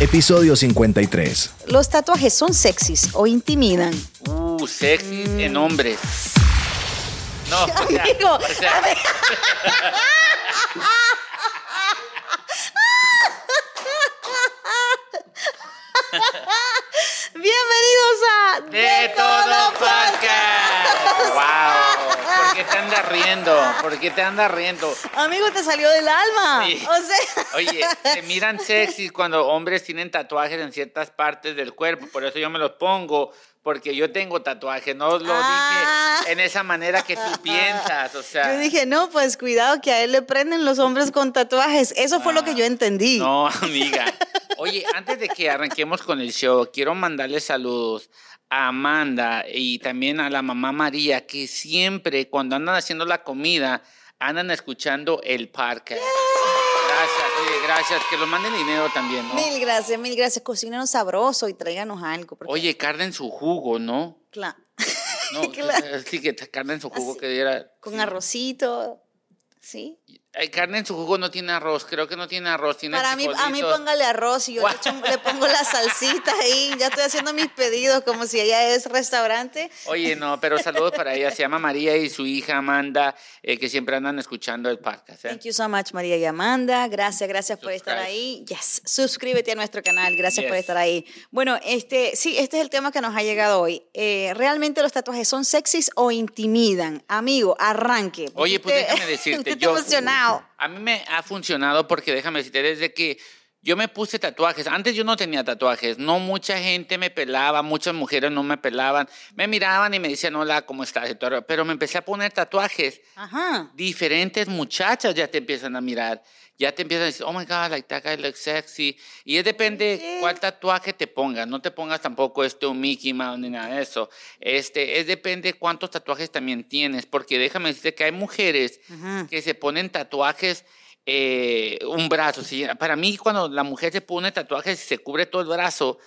episodio 53. ¿Los tatuajes son sexys o intimidan? Uh, sexys en hombres. No, o sea, Amigo, o sea, Bienvenidos a de todo podcast. Wow. ¿Por qué te andas riendo? ¿Por qué te andas riendo? Amigo, te salió del alma. Sí. O sea, Oye, se miran sexy cuando hombres tienen tatuajes en ciertas partes del cuerpo, por eso yo me los pongo, porque yo tengo tatuajes, no lo Ah. dije en esa manera que tú piensas, o sea. yo dije, no, pues cuidado que a él le prenden los hombres con tatuajes. Eso fue lo que yo entendí. Ah. No, amiga. Oye, antes de que arranquemos con el show, quiero mandarle saludos a Amanda y también a la mamá María, que siempre cuando andan haciendo la comida, andan escuchando el podcast. Gracias, oye, gracias. Que lo manden dinero también, ¿no? Mil gracias, mil gracias. Cocínenos sabroso y tráiganos algo. porque- Oye, carne en su jugo, ¿no? Cla- No, Claro. sí, que carne en su jugo Así, que diera. Con sí. arrocito. ¿Sí? Ay, carne en su jugo no tiene arroz, creo que no tiene arroz, tiene Para mí, a mí póngale arroz y yo le, echo un- le pongo la salsita ahí. Ya estoy haciendo mis pedidos como si ella es restaurante. Oye, no, pero saludos para ella. Se llama María y su hija Amanda, eh, que siempre andan escuchando el podcast. ¿eh? Thank you so much, María y Amanda. Gracias, gracias por estar ahí. Yes, suscríbete a nuestro canal. Gracias por estar ahí. Bueno, este, sí, este es el tema que nos ha llegado hoy. Eh, ¿Realmente los tatuajes son sexys o intimidan? Amigo, arranque. Oye, pues déjame decirte, yo- emocionado. A mí me ha funcionado porque déjame decirte, desde que yo me puse tatuajes, antes yo no tenía tatuajes, no mucha gente me pelaba, muchas mujeres no me pelaban, me miraban y me decían, hola, ¿cómo estás? Pero me empecé a poner tatuajes, Ajá. diferentes muchachas ya te empiezan a mirar, ya te empiezan a decir, oh my God, like that guy looks sexy. Y es depende Sí. cuál tatuaje te pongas, no te pongas tampoco este un Mickey Mouse ni nada de eso. Este, es depende cuántos tatuajes también tienes, porque déjame decirte que hay mujeres que se ponen tatuajes eh, un brazo. ¿sí? Para mí, cuando la mujer se pone tatuajes y se cubre todo el brazo,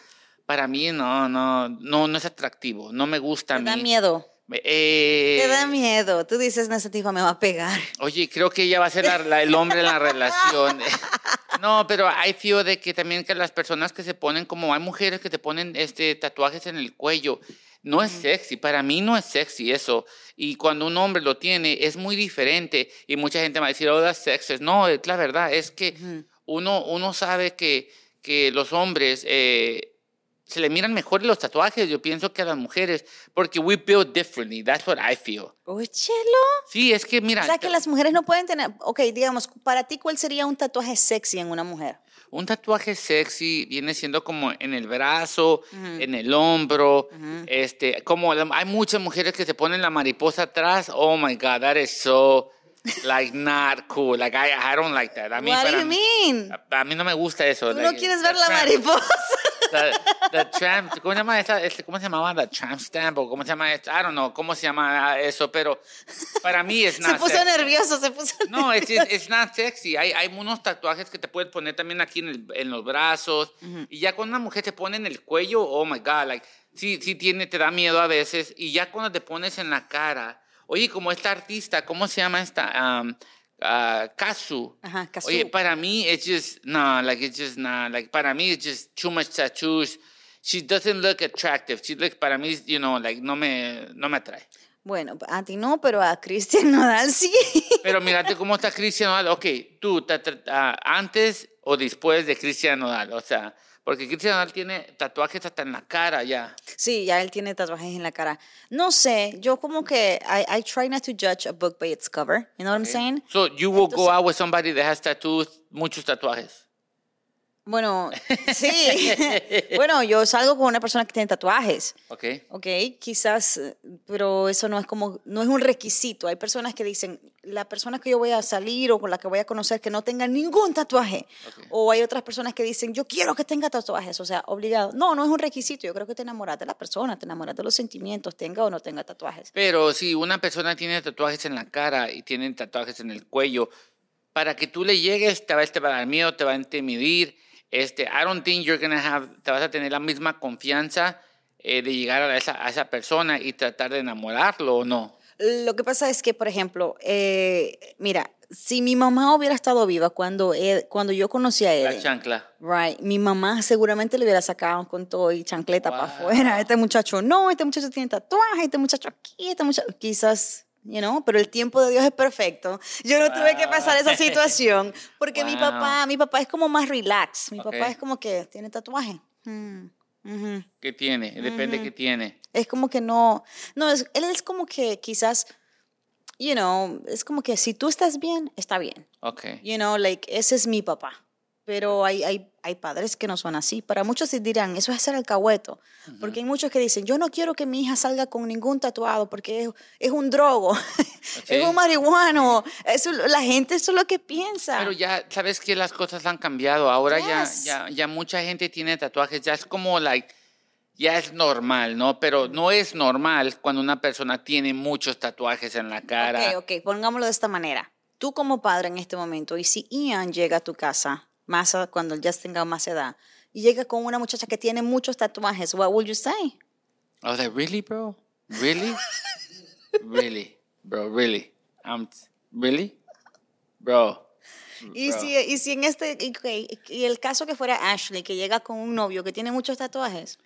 para mí no, no, no, no es atractivo, no me gusta mí. da miedo. Eh, Te da miedo. Tú dices, no, ese tipo me va a pegar. Oye, creo que ella va a ser la- la- el hombre en la relación. No, pero hay fío de que también que las personas que se ponen, como hay mujeres que te ponen este tatuajes en el cuello, no es sexy. Para mí no es sexy eso. Y cuando un hombre lo tiene, es muy diferente. Y mucha gente va a decir, oh, that's sexy. No, es la verdad, es que uno, uno sabe que, que los hombres eh, se le miran mejor los tatuajes, yo pienso, que a las mujeres, porque we build differently. That's what I feel. Óchelo. Sí, es que mira. O sea, que las mujeres no pueden tener. Ok, digamos, para ti, ¿cuál sería un tatuaje sexy en una mujer? Un tatuaje sexy viene siendo como en el brazo, en el hombro, este, como la- hay muchas mujeres que se ponen la mariposa atrás. Oh my God, that is so like not cool. Like I, I don't like that. A mí, What do you mí- mean? A, a mí no me gusta eso. Tú no like, quieres the ver la mariposa. The, the tramp, ¿cómo se llama esa? Este, ¿Cómo se llamaba? The tramp stamp o cómo se llama esto? I don't know cómo se llama eso, pero para mí es Se not puso sexy. nervioso, se puso No, es it's not sexy. Hay, hay unos tatuajes que te puedes poner también aquí en, el- en los brazos. Y ya cuando una mujer te pone en el cuello, oh my God, like, sí, sí tiene, te da miedo a veces. Y ya cuando te pones en la cara, oye, como esta artista, ¿cómo se llama esta? Um, Ajá, Kazu. Oye, para mí, it's just, no, like, it's just not, like, para mí, it's just too much tattoos. She doesn't look attractive. She looks, para mí, you know, like, no me, no me atrae. Bueno, a ti no, pero a Cristian Nodal sí. Pero mírate cómo está Cristian Nodal. Ok, tú, ta- ta- antes o después de Cristian Nodal. O sea, porque Cristian Nodal tiene tatuajes hasta en la cara ya. Sí, ya él tiene tatuajes en la cara. No sé, yo como que I, I try not to judge a book by its cover. You know what I'm saying? So, you will go Entonces- out with somebody that has tattoos, muchos tatuajes. Bueno, sí. bueno, yo salgo con una persona que tiene tatuajes. Ok. Ok, quizás, pero eso no es como, no es un requisito. Hay personas que dicen, la persona que yo voy a salir o con la que voy a conocer que no tenga ningún tatuaje. O hay otras personas que dicen, yo quiero que tenga tatuajes, o sea, obligado. No, no es un requisito. Yo creo que te enamoras de la persona, te enamoras de los sentimientos, tenga o no tenga tatuajes. Pero si una persona tiene tatuajes en la cara y tiene tatuajes en el cuello, para que tú le llegues, te va, te va a dar miedo, te va a intimidir. Este, I don't think you're gonna have, te vas a tener la misma confianza eh, de llegar a esa, a esa persona y tratar de enamorarlo o no. Lo que pasa es que, por ejemplo, eh, mira, si mi mamá hubiera estado viva cuando, Ed- cuando yo conocí a La Eden, chancla. right, mi mamá seguramente le hubiera sacado con todo y chancleta para afuera. Este muchacho no, este muchacho tiene tatuaje, este muchacho aquí, este muchacho quizás, you know, pero el tiempo de Dios es perfecto. Yo no tuve que pasar esa situación porque mi Wow. papá, mi papá es como más relax. Mi Ok. papá es como que tiene tatuaje. Hmm, ujú. ¿Qué tiene? Depende qué tiene. Es como que no, no, es, él es como que quizás, you know, es como que si tú estás bien, está bien. Ok. You know, like, ese es mi papá. Pero hay, hay, hay padres que no son así. Para muchos dirán, eso es ser alcahueto. Porque hay muchos que dicen, yo no quiero que mi hija salga con ningún tatuado porque es, es un drogo, es un marihuano. Eso, la gente eso es lo que piensa. Pero ya, ¿sabes que Las cosas han cambiado. Ahora ya, Yes. ya, ya mucha gente tiene tatuajes. Ya es como, like, ya es normal, ¿no? Pero no es normal cuando una persona tiene muchos tatuajes en la cara. Ok, ok, pongámoslo de esta manera. Tú como padre en este momento, y si Ian llega a tu casa, más a- cuando ya tenga más edad, y llega con una muchacha que tiene muchos tatuajes, what would you say? I was like, really, bro? Really? really? Bro, really? Um, really? Bro. Y si, y si en este, y, ok, y el caso que fuera Ashley, que llega con un novio que tiene muchos tatuajes.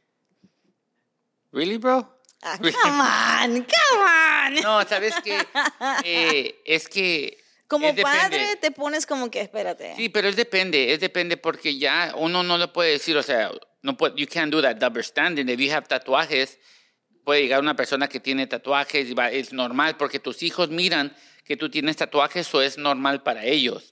Really, bro? Ah, come on, come on. No, ¿sabes qué? Eh, es que... como es depende. padre te pones como que, espérate. Sí, pero es depende, es depende porque ya uno no le puede decir, o sea, no puede, you can't do that double standing. If you have tatuajes, puede llegar una persona que tiene tatuajes y va- es normal porque tus hijos miran que tú tienes tatuajes o es normal para ellos.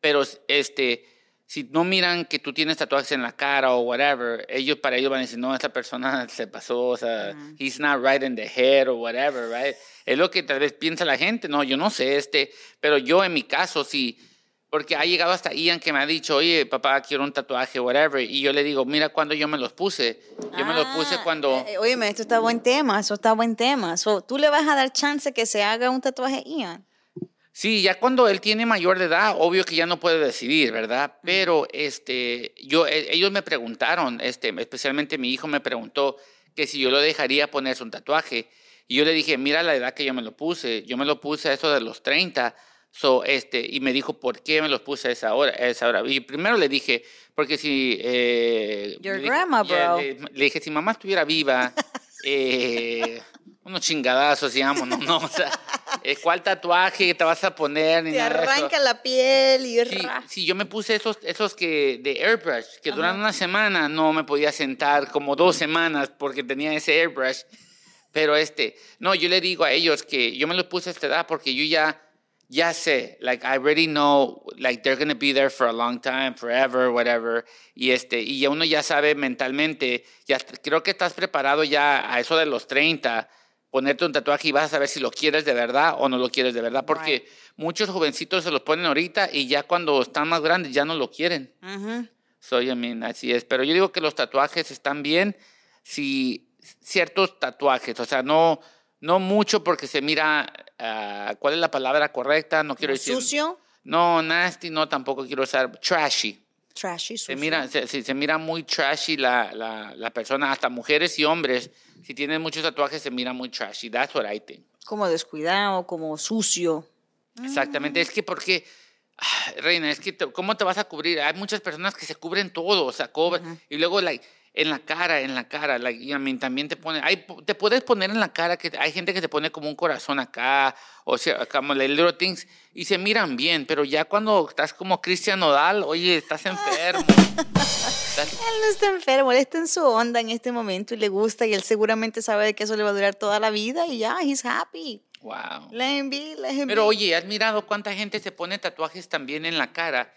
Pero este, si no miran que tú tienes tatuajes en la cara o whatever, ellos para ellos van a decir, no, esta persona se pasó, o sea, he's not right in the head or whatever, right? Es lo que tal vez piensa la gente, no, yo no sé, este, pero yo en mi caso sí, porque ha llegado hasta Ian que me ha dicho, oye, papá, quiero un tatuaje, whatever, y yo le digo, mira cuando yo me los puse, yo me los puse Ah, cuando... eh, eh, óyeme, esto está buen tema, eso está buen tema. So, ¿Tú le vas a dar chance que se haga un tatuaje Ian? Sí, ya cuando él tiene mayor de edad, obvio que ya no puede decidir, ¿verdad? Pero este, yo, e- ellos me preguntaron, este, especialmente mi hijo me preguntó que si yo lo dejaría ponerse un tatuaje. Y yo le dije, mira la edad que yo me lo puse. Yo me lo puse a eso de los 30. So, este, y me dijo, ¿por qué me los puse a esa hora? A esa hora? Y primero le dije, porque si... Eh, Your le grandma, bro. le, le dije, si mamá estuviera viva, eh, unos chingadazos, digamos, no, no, o sea, eh, ¿cuál tatuaje te vas a poner? Ni Te nada arranca la piel y Sí, sí, yo me puse esos, esos que de airbrush, que duran una semana, no me podía sentar como dos semanas porque tenía ese airbrush. Pero este, no, yo le digo a ellos que yo me los puse a esta edad porque yo ya, ya sé, like, I already know, like, they're to be there for a long time, forever, whatever. Y este, y ya uno ya sabe mentalmente, ya creo que estás preparado ya a eso de los 30, ponerte un tatuaje y vas a saber si lo quieres de verdad o no lo quieres de verdad. Porque Right. muchos jovencitos se los ponen ahorita y ya cuando están más grandes ya no lo quieren. Ujú. Soy, I mean, así es. Pero yo digo que los tatuajes están bien si ciertos tatuajes, o sea, no, no mucho porque se mira, ah, ¿cuál es la palabra correcta? No quiero decir. Sucio, No, nasty, no, tampoco quiero usar trashy. Trashy, Se sucio. mira, se, se- se mira muy trashy la, la, la persona, hasta mujeres y hombres. Si tienen muchos tatuajes, se mira muy trashy. That's what I think. Como descuidado, como sucio. Exactamente, es que porque, ah, Reina, es que te- ¿cómo te vas a cubrir? Hay muchas personas que se cubren todo, o sea, cubren, y luego like, en la cara, en la cara, like, y a mí también te pone, hay, te puedes poner en la cara que hay gente que se pone como un corazón acá, o sea, como the little things, y se miran bien, pero ya cuando estás como Cristian Nodal, oye, estás enfermo. Estás- Él no está enfermo, él está en su onda en este momento y le gusta y él seguramente sabe que eso le va a durar toda la vida y ya, he's happy. wow. Let him be, let him Pero be. oye, ¿has mirado cuánta gente se pone tatuajes también en la cara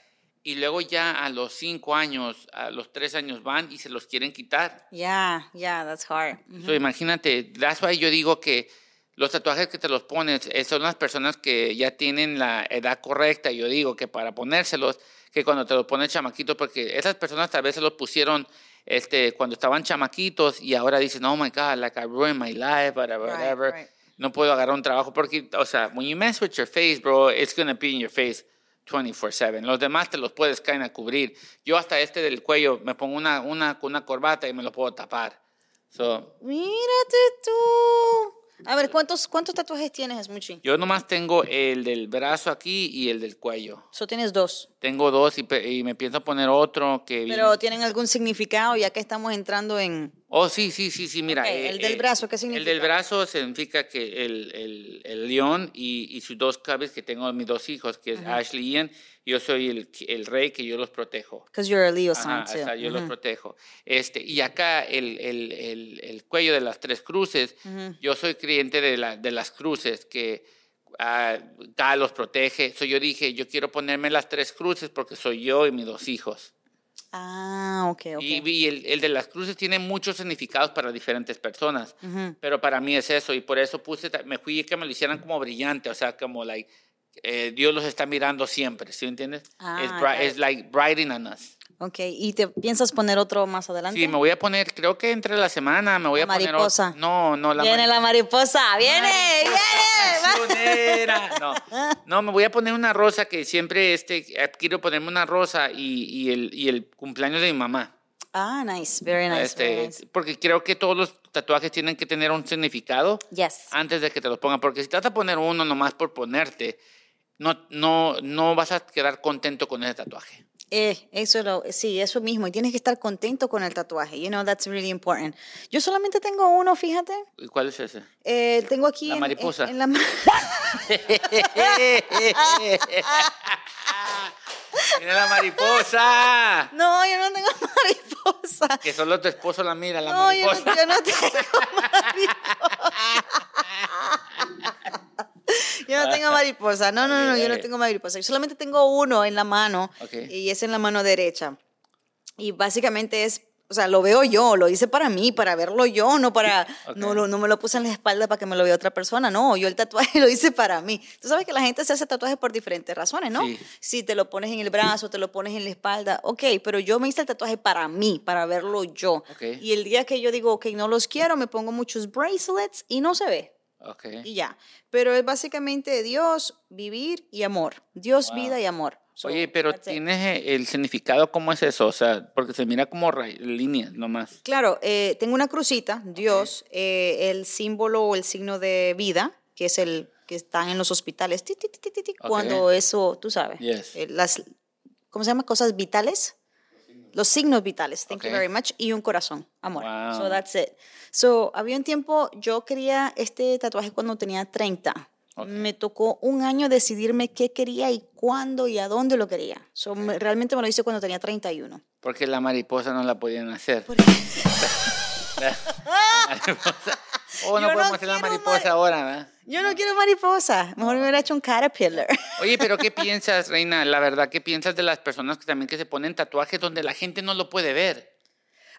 y luego ya a los cinco años, a los tres años van y se los quieren quitar? Yeah, yeah, that's hard. Mhm. So, imagínate, that's why yo digo que los tatuajes que te los pones eh, son las personas que ya tienen la edad correcta. Yo digo que para ponérselos, que cuando te los pones chamaquitos, porque esas personas tal vez se los pusieron este, cuando estaban chamaquitos y ahora dicen, oh my God, like I ruined my life, whatever, Right, whatever. right. No puedo agarrar un trabajo porque, o sea, when you mess with your face, bro, it's going to be in your face 24/7. Los demás te los puedes caer a cubrir. Yo hasta este del cuello me pongo una, una, una corbata y me lo puedo tapar. So, Mírate tú. A ver, ¿cuántos, cuántos tatuajes tienes, Smuchi? Yo nomás tengo el del brazo aquí y el del cuello. Solo tienes dos. Tengo dos y, y me pienso poner otro que... Pero viene- tienen algún significado ya que estamos entrando en... Oh, sí, sí, sí, sí, mira. Ok, eh, el del eh, brazo, ¿qué El significa? del brazo significa que el, el, el león y, y sus dos cabezas que tengo mis dos hijos, que es Ashley y Ian, yo soy el, el rey que yo los protejo. Because you're a Leo sign too. o sea, yo los Ujú. protejo. Este, y acá el, el, el, el cuello de las tres cruces, yo soy creyente de, la, de las cruces, que ah, God los protege. So yo dije, yo quiero ponerme las tres cruces porque soy yo y mis dos hijos. Ah, ok, ok. Y, y el, el de las cruces tiene muchos significados para diferentes personas, pero para mí es eso, y por eso puse, me fui que me lo hicieran como brillante, o sea, como like, eh, Dios los está mirando siempre, ¿sí me entiendes? Ah, es, es like brighting on us. Ok, ¿y te piensas poner otro más adelante? Sí, me voy a poner, creo que entre la semana me voy La a poner otro- mariposa. No, no, la viene la mariposa, viene, viene. No, no, me voy a poner una rosa que siempre este, eh, quiero ponerme una rosa y, y el, y el cumpleaños de mi mamá. Ah, nice, very nice, Este, very nice. Porque creo que todos los tatuajes tienen que tener un significado Yes. antes de que te los pongan. Porque si te vas a poner uno nomás por ponerte, no, no, no vas a quedar contento con ese tatuaje. Eh, eso lo, sí, eso mismo. Y tienes que estar contento con el tatuaje. You know, that's really important. Yo solamente tengo uno, fíjate. ¿Y cuál es ese? Eh, tengo aquí La en- mariposa. En, en la ma- ¡Mira la mariposa! no, yo no tengo mariposa. Que solo tu esposo la mira, la No, yo mariposa. no, yo no tengo mariposa. Yo no tengo mariposa. No, no, no, yo no tengo mariposa. Yo solamente tengo uno en la mano Ok. y es en la mano derecha. Y básicamente es, o sea, lo veo yo, lo hice para mí, para verlo yo, no para, no, lo- no me lo puse en la espalda para que me lo vea otra persona. No, yo el tatuaje lo hice para mí. Tú sabes que la gente se hace tatuajes por diferentes razones, ¿no? Sí. Si te lo pones en el brazo, te lo pones en la espalda, ok, pero yo me hice el tatuaje para mí, para verlo yo. Y el día que yo digo, ok, no los quiero, me pongo muchos bracelets y no se ve. Ok. Y ya. Pero es básicamente Dios, vivir y amor. Dios, Wow. vida y amor. So, Oye, pero. ¿tienes eh, el significado cómo es eso? O sea, porque se mira como líneas nomás. Claro, eh, tengo una crucita, Dios, eh, el símbolo o el signo de vida, que es el que están en los hospitales, ti, ti, ti, ti, ti, ti, Ok. cuando eso, tú sabes, Yes. eh, las, ¿cómo se llama? Cosas vitales. Los signos vitales, thank you Ok. very much, y un corazón, amor. Wow. So that's it. So, había un tiempo, yo quería este tatuaje cuando tenía 30. Ok. Me tocó un año decidirme qué quería y cuándo y a dónde lo quería. So, me- realmente me lo hice cuando tenía 31. Porque la mariposa no la podían hacer. Porque- La mariposa. Oh, no Yo no podemos hacer la mariposa mari- ahora, ¿verdad? Yo no quiero mariposa, mejor me hubiera hecho un caterpillar. Oye, pero ¿qué piensas, Reina? La verdad, ¿qué piensas de las personas que también que se ponen tatuajes donde la gente no lo puede ver?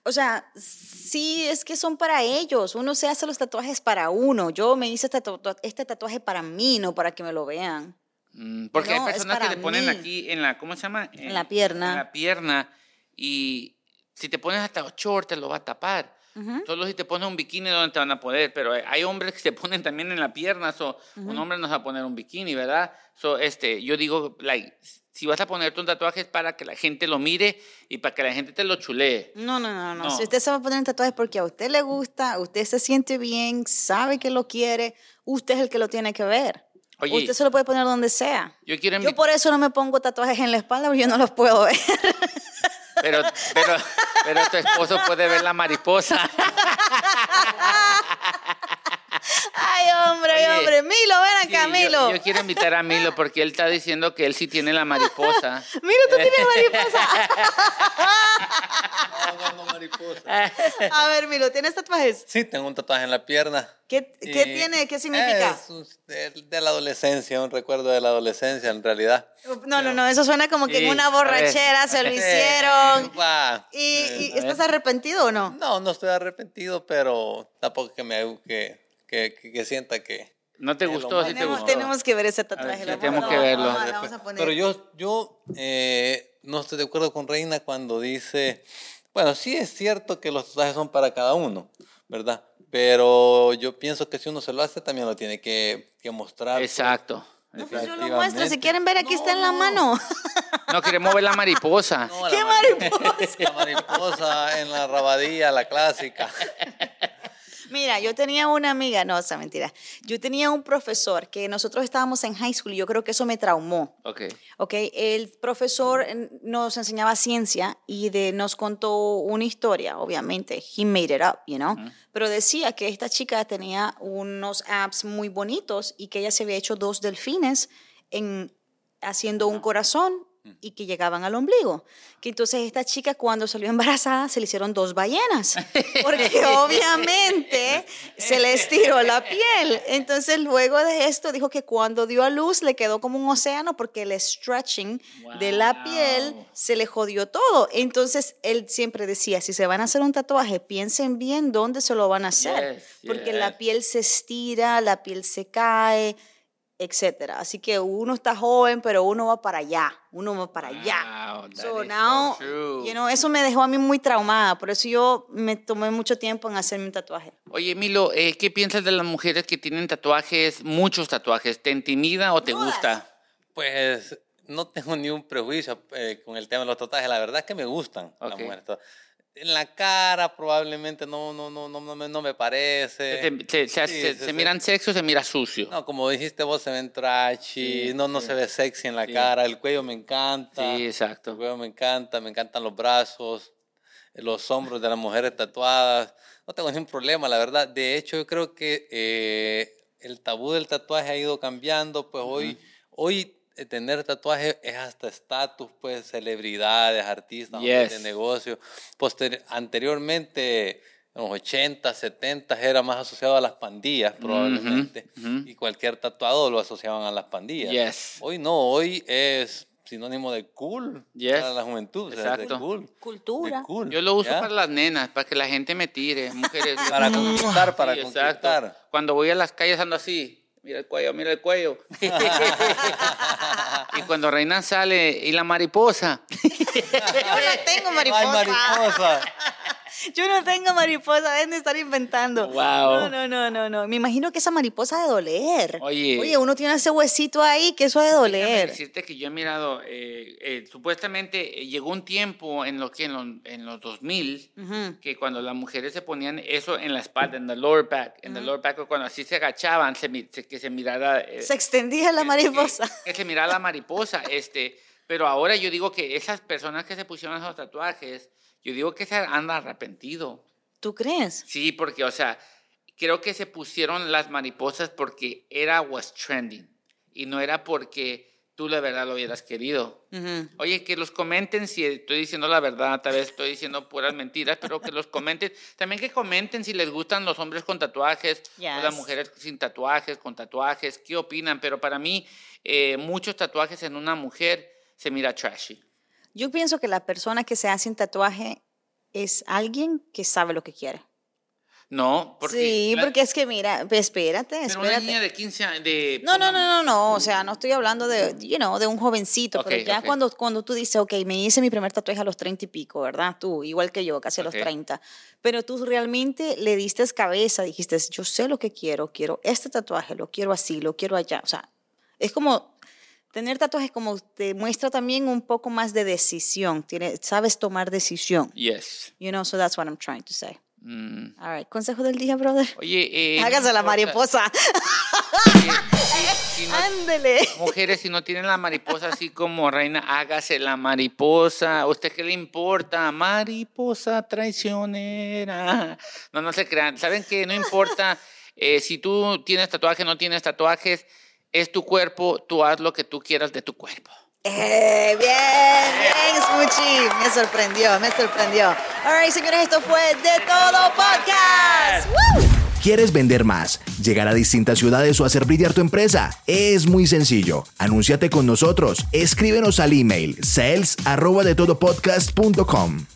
O sea, sí, es que son para ellos. Uno se hace los tatuajes para uno. Yo me hice este, tatu- este tatuaje para mí, no para que me lo vean. Mm, Porque No, hay personas que te ponen mí. aquí en la, ¿cómo se llama? En la pierna. En la pierna. Y si te pones hasta short, te lo va a tapar. Solo si te pones un bikini, donde te van a poner. Pero hay hombres que se ponen también en la pierna. So, Un hombre no se va a poner un bikini, ¿verdad? So, este, yo digo, like, si vas a ponerte un tatuaje es para que la gente lo mire y para que la gente te lo chulee. No, no, no, no. No. Si usted se va a poner un tatuaje porque a usted le gusta, usted se siente bien, sabe que lo quiere, usted es el que lo tiene que ver. Oye, usted se lo puede poner donde sea. Yo quiero Yo por eso no me pongo tatuajes en la espalda porque yo no los puedo ver. Pero, pero, pero tu esposo puede ver la mariposa. Ay, hombre, Oye, hombre. Milo, ven Sí, acá, yo- Milo. Yo, quiero invitar a Milo porque él está diciendo que él sí tiene la mariposa. Milo, tú tienes mariposa. Mariposa. A ver, Milo, ¿tienes tatuajes? Sí, tengo un tatuaje en la pierna. ¿Qué, qué Y tiene? ¿Qué significa? Es un- de, de la adolescencia, un recuerdo de la adolescencia en realidad. No, no, no, eso suena como que en Sí, una a ver. borrachera se lo hicieron. ¿Y, y Eh, estás arrepentido o no? No, no estoy arrepentido, pero tampoco que me que, que, que, que sienta que... ¿No te gustó? ¿Sí te Tenemos, gustó? tenemos que ver ese tatuaje. sí, lo tenemos que lo verlo. vamos a- vamos a poner. Pero yo, yo eh, no estoy de acuerdo con Reina cuando dice, bueno, sí es cierto que los tatuajes son para cada uno, ¿verdad? Pero yo pienso que si uno se lo hace, también lo tiene que, que mostrar. Exacto. No, pues yo lo muestro. Si quieren ver, aquí está en la No. mano. No queremos ver la mariposa. No, la ¡Qué mari- mariposa! La mariposa en la rabadilla, la clásica. Mira, yo tenía una amiga, no, esa mentira. Yo tenía un profesor que nosotros estábamos en high school y yo creo que eso me traumó. Ok. Ok, el profesor eh, nos enseñaba ciencia y de, nos contó una historia, obviamente, he made it up, you know, pero decía que esta chica tenía unos apps muy bonitos y que ella se había hecho dos delfines en, haciendo un corazón y que llegaban al ombligo. Que entonces esta chica cuando salió embarazada se le hicieron dos ballenas, porque obviamente se le estiró la piel. Entonces luego de esto dijo que cuando dio a luz le quedó como un océano porque el stretching de la piel se le jodió todo. Entonces él siempre decía, si se van a hacer un tatuaje, piensen bien dónde se lo van a hacer, Yes, porque yes. la piel se estira, la piel se cae, etcétera. Así que uno está joven, pero uno va para allá, uno va para allá. Wow, that So is now, so true. you know, eso me dejó a mí muy traumada, por eso yo me tomé mucho tiempo en hacerme un tatuaje. Oye, Milo, eh, ¿qué piensas de las mujeres que tienen tatuajes, muchos tatuajes? ¿Te intimida o te Todas. gusta? Pues no tengo ni un prejuicio eh, con el tema de los tatuajes. La verdad es que me gustan las Ok. mujeres. En la cara probablemente no, no, no, no, no, me, no me parece. Se, se- se- Sí, se- miran sexy o se mira sucio? No, como dijiste vos, se ven trashy, Sí, no, no sí. se ve sexy en la cara, el cuello me encanta. Sí, El exacto. cuello me encanta, me encantan los brazos, los hombros de las mujeres tatuadas. No tengo ningún problema, la verdad. De hecho, yo creo que eh, el tabú del tatuaje ha ido cambiando. Pues hoy, hoy tener tatuaje es hasta estatus, pues celebridades, artistas, hombres de Yes. negocio. Poster- anteriormente, en los 80, 70, era más asociado a las pandillas, probablemente. ujú. Y cualquier tatuado lo asociaban a las pandillas. Yes. Hoy no, hoy es sinónimo de cool Yes. para la juventud. o sea, de Exacto. cool. Cultura. de cool, Yo lo uso ¿ya? para las nenas, para que la gente me tire, mujeres. Para conquistar, para Sí, conquistar. Cuando voy a las calles ando así. Mira el cuello, mira el cuello. y cuando Reina sale y la mariposa. Yo no tengo Ay, mariposa. Yo no tengo mariposa, deben de estar inventando. Wow. No, no, no, no, no. Me imagino que esa mariposa ha de doler. Oye. Oye, uno tiene ese huesito ahí que eso ha de doler. decirte que yo he mirado, eh, eh, supuestamente eh, llegó un tiempo en lo que en, los- en los 2000 Ujú. que cuando las mujeres se ponían eso en la espalda, en the lower back, en the lower back, cuando así se agachaban, se, se- que se mirara Se extendía la mariposa. Que, que se mirara la mariposa, este, pero ahora yo digo que esas personas que se pusieron esos tatuajes, yo digo que se han arrepentido. ¿Tú crees? Sí, porque, o sea, creo que se pusieron las mariposas porque era was trending y no era porque tú la verdad lo hubieras querido. Oye, que los comenten si estoy diciendo la verdad, tal vez estoy diciendo puras mentiras, pero que los comenten. También que comenten si les gustan los hombres con tatuajes o las Yes. mujeres sin tatuajes, con tatuajes, qué opinan. Pero para mí, eh, muchos tatuajes en una mujer se mira trashy. Yo pienso que la persona que se hace un tatuaje es alguien que sabe lo que quiere. No, porque... sí, la- porque es que mira, espérate, pero una espérate. niña de 15 años... De, No, no, no, no, no, o sea, no estoy hablando de, you know, de un jovencito, pero Ok, ya cuando, cuando tú dices, ok, me hice mi primer tatuaje a los 30 y pico, ¿verdad? Tú, igual que yo, casi a los Ok. 30, pero tú realmente le diste cabeza, dijiste, yo sé lo que quiero, quiero este tatuaje, lo quiero así, lo quiero allá, o sea, es como, tener tatuajes como te muestra también un poco más de decisión, tiene, sabes tomar decisión, Yes. you know, so that's what I'm trying to say. Mm. All right, consejo del día, brother. Oye, eh, no Hágase la importa. mariposa. Oye, si- si no- Ándele. mujeres, si no tienen la mariposa así como reina, hágase la mariposa. ¿A usted qué le importa? Mariposa traicionera. No, no se crean. ¿Saben qué? No importa eh, si tú tienes tatuajes, no tienes tatuajes. Es tu cuerpo, tú haz lo que tú quieras de tu cuerpo. Eh, bien, bien, Smoochie. Me sorprendió, me sorprendió. All right, señores, esto fue De Todo Podcast. ¡Woo! ¿Quieres vender más, llegar a distintas ciudades o hacer brillar tu empresa? Es muy sencillo. Anúnciate con nosotros. Escríbenos al email sales arroba de todopodcast.com.